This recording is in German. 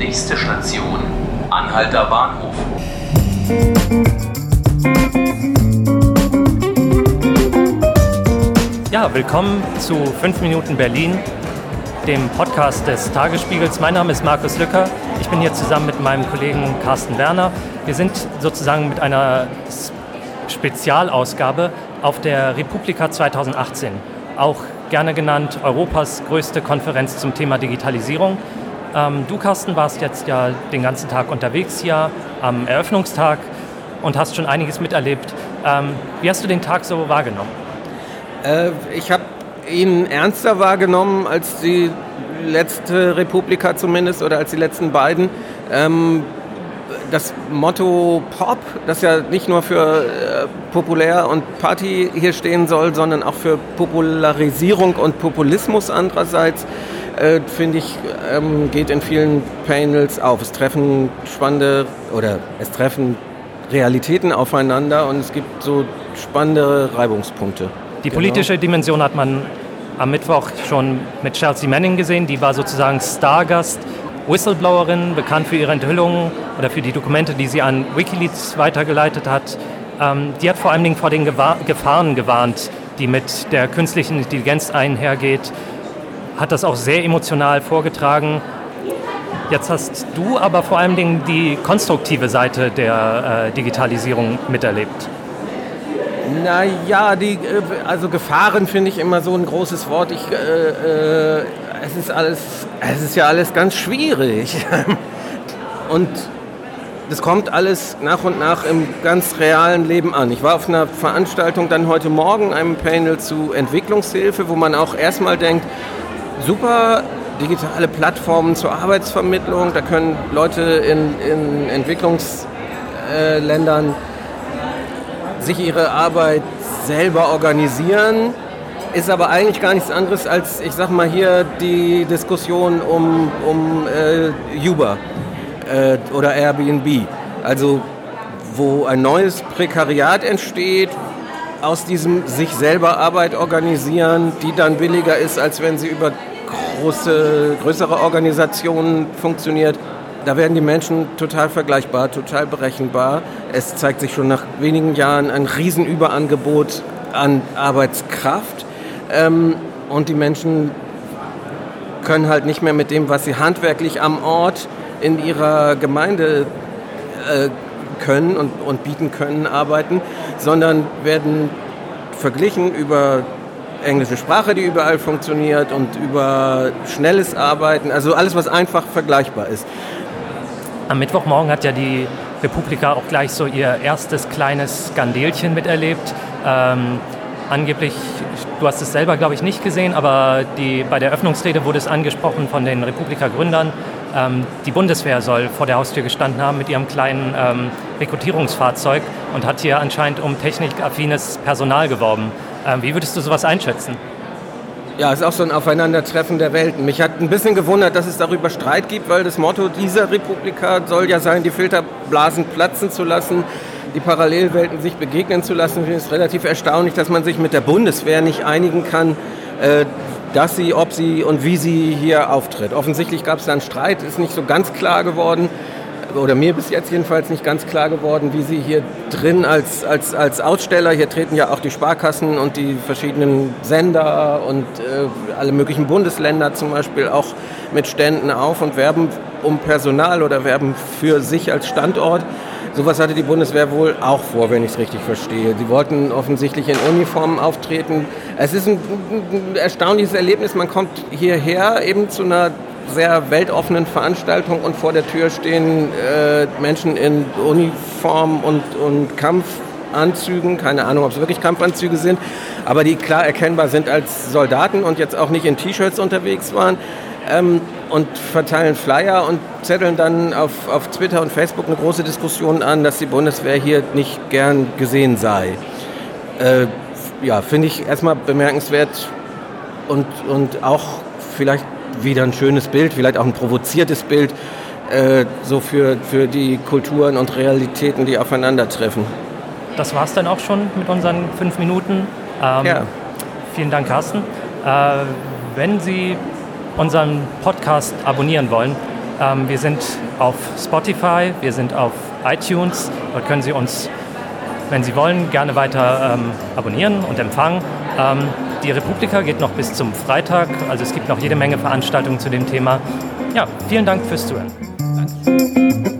Nächste Station, Anhalter Bahnhof. Ja, willkommen zu 5 Minuten Berlin, dem Podcast des Tagesspiegels. Mein Name ist Markus Lücker. Ich bin hier zusammen mit meinem Kollegen Carsten Werner. Wir sind sozusagen mit einer Spezialausgabe auf der Republika 2018, auch gerne genannt Europas größte Konferenz zum Thema Digitalisierung. Ähm, du, Carsten, warst jetzt ja den ganzen Tag unterwegs hier am Eröffnungstag und hast schon einiges miterlebt. Ähm, wie hast du den Tag so wahrgenommen? Äh, ich habe ihn ernster wahrgenommen als die letzte Republika zumindest oder als die letzten beiden. Ähm, das Motto Pop, das ja nicht nur für äh, populär und Party hier stehen soll, sondern auch für Popularisierung und Populismus andererseits, äh, finde ich, ähm, geht in vielen Panels auf. Es treffen spannende oder es treffen Realitäten aufeinander und es gibt so spannende Reibungspunkte. Die genau. politische genau. Dimension hat man am Mittwoch schon mit Chelsea Manning gesehen. Die war sozusagen Stargast Whistleblowerin, bekannt für ihre Enthüllungen oder für die Dokumente, die sie an Wikileaks weitergeleitet hat. Ähm, die hat vor allen Dingen vor den Gewahr Gefahren gewarnt, die mit der künstlichen Intelligenz einhergeht, hat das auch sehr emotional vorgetragen. Jetzt hast du aber vor Dingen die konstruktive Seite der äh, Digitalisierung miterlebt. Naja, die, äh, also Gefahren finde ich immer so ein großes Wort. Ich, äh, äh, es ist alles, es ist ja alles ganz schwierig. Und das kommt alles nach und nach im ganz realen Leben an. Ich war auf einer Veranstaltung dann heute Morgen, einem Panel zu Entwicklungshilfe, wo man auch erstmal denkt, super digitale Plattformen zur Arbeitsvermittlung, da können Leute in, in Entwicklungsländern sich ihre Arbeit selber organisieren ist aber eigentlich gar nichts anderes als, ich sag mal hier, die Diskussion um, um äh, Uber äh, oder Airbnb. Also wo ein neues Prekariat entsteht, aus diesem sich selber Arbeit organisieren, die dann billiger ist, als wenn sie über große, größere Organisationen funktioniert. Da werden die Menschen total vergleichbar, total berechenbar. Es zeigt sich schon nach wenigen Jahren ein Riesenüberangebot an Arbeitskraft. Ähm, und die Menschen können halt nicht mehr mit dem, was sie handwerklich am Ort in ihrer Gemeinde äh, können und, und bieten können, arbeiten, sondern werden verglichen über englische Sprache, die überall funktioniert und über schnelles Arbeiten, also alles, was einfach vergleichbar ist. Am Mittwochmorgen hat ja die Republika auch gleich so ihr erstes kleines Skandelchen miterlebt. Ähm, angeblich, du hast es selber, glaube ich, nicht gesehen, aber die, bei der Öffnungsrede wurde es angesprochen von den Republika-Gründern. Ähm, die Bundeswehr soll vor der Haustür gestanden haben mit ihrem kleinen ähm, Rekrutierungsfahrzeug und hat hier anscheinend um technikaffines Personal geworben. Ähm, wie würdest du sowas einschätzen? Ja, ist auch so ein Aufeinandertreffen der Welten. Mich hat ein bisschen gewundert, dass es darüber Streit gibt, weil das Motto dieser Republika soll ja sein, die Filterblasen platzen zu lassen die Parallelwelten sich begegnen zu lassen, finde ich es relativ erstaunlich, dass man sich mit der Bundeswehr nicht einigen kann, äh, dass sie, ob sie und wie sie hier auftritt. Offensichtlich gab es da einen Streit, ist nicht so ganz klar geworden, oder mir bis jetzt jedenfalls nicht ganz klar geworden, wie sie hier drin als, als, als Aussteller, hier treten ja auch die Sparkassen und die verschiedenen Sender und äh, alle möglichen Bundesländer zum Beispiel auch mit Ständen auf und werben um Personal oder werben für sich als Standort. Sowas hatte die Bundeswehr wohl auch vor, wenn ich es richtig verstehe. Sie wollten offensichtlich in Uniformen auftreten. Es ist ein, ein erstaunliches Erlebnis. Man kommt hierher eben zu einer sehr weltoffenen Veranstaltung und vor der Tür stehen äh, Menschen in Uniform und, und Kampfanzügen. Keine Ahnung, ob es wirklich Kampfanzüge sind, aber die klar erkennbar sind als Soldaten und jetzt auch nicht in T-Shirts unterwegs waren. Ähm, und verteilen Flyer und zetteln dann auf, auf Twitter und Facebook eine große Diskussion an, dass die Bundeswehr hier nicht gern gesehen sei. Äh, ja, finde ich erstmal bemerkenswert und, und auch vielleicht wieder ein schönes Bild, vielleicht auch ein provoziertes Bild, äh, so für, für die Kulturen und Realitäten, die aufeinandertreffen. Das war es dann auch schon mit unseren fünf Minuten. Ähm, ja. Vielen Dank, Carsten. Äh, wenn Sie unseren Podcast abonnieren wollen, Ähm, wir sind auf Spotify, wir sind auf iTunes. Dort können Sie uns, wenn Sie wollen, gerne weiter ähm, abonnieren und empfangen. Ähm, die Republika geht noch bis zum Freitag, also es gibt noch jede Menge Veranstaltungen zu dem Thema. Ja, vielen Dank fürs Zuhören. Danke.